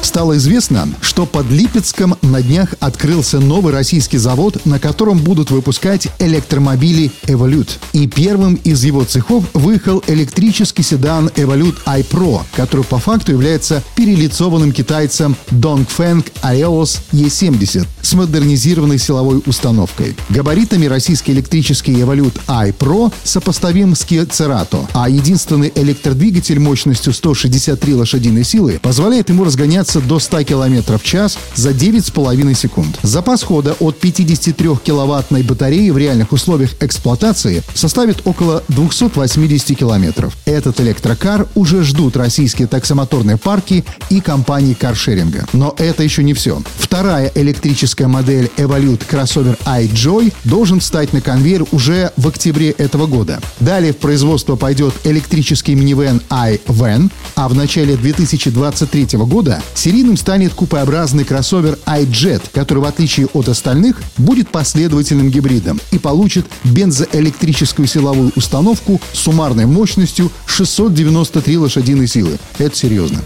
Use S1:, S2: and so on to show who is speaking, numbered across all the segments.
S1: Стало известно, что под Липецком на днях открылся новый российский завод, на котором будут выпускать электромобили Evolute. И первым из его цехов выехал электрический седан Evolute iPro, который по факту является перелицованным китайцем Dongfeng Aeos E70 с модернизированной силовой установкой. Габаритами российский электрический Evolute iPro сопоставим с Kia Cerato, а единственный электродвигатель мощностью 163 лошадиной силы позволяет ему разгоняться разгоняться до 100 км в час за 9,5 секунд. Запас хода от 53 киловаттной батареи в реальных условиях эксплуатации составит около 280 километров. Этот электрокар уже ждут российские таксомоторные парки и компании каршеринга. Но это еще не все. Вторая электрическая модель Evolute кроссовер iJoy должен встать на конвейер уже в октябре этого года. Далее в производство пойдет электрический минивэн iVan, а в начале 2023 года Серийным станет купообразный кроссовер iJet, который, в отличие от остальных, будет последовательным гибридом и получит бензоэлектрическую силовую установку с суммарной мощностью 693 лошадиной силы. Это серьезно.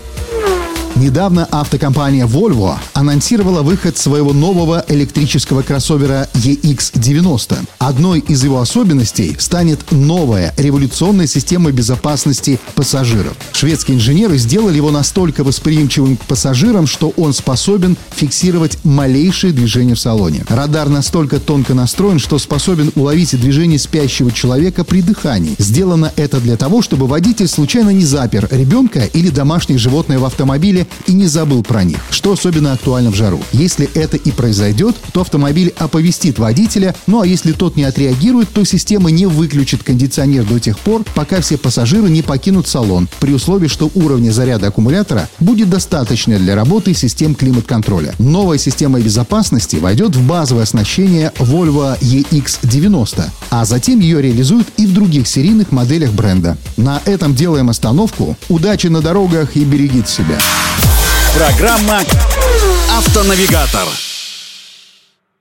S1: Недавно автокомпания Volvo анонсировала выход своего нового электрического кроссовера EX90. Одной из его особенностей станет новая революционная система безопасности пассажиров. Шведские инженеры сделали его настолько восприимчивым к пассажирам, что он способен фиксировать малейшие движения в салоне. Радар настолько тонко настроен, что способен уловить движение спящего человека при дыхании. Сделано это для того, чтобы водитель случайно не запер ребенка или домашнее животное в автомобиле и не забыл про них, что особенно актуально в жару. Если это и произойдет, то автомобиль оповестит водителя, ну а если тот не отреагирует, то система не выключит кондиционер до тех пор, пока все пассажиры не покинут салон, при условии, что уровень заряда аккумулятора будет достаточно для работы систем климат-контроля. Новая система безопасности войдет в базовое оснащение Volvo EX90, а затем ее реализуют и в других серийных моделях бренда. На этом делаем остановку. Удачи на дорогах и берегите себя.
S2: Программа «Автонавигатор».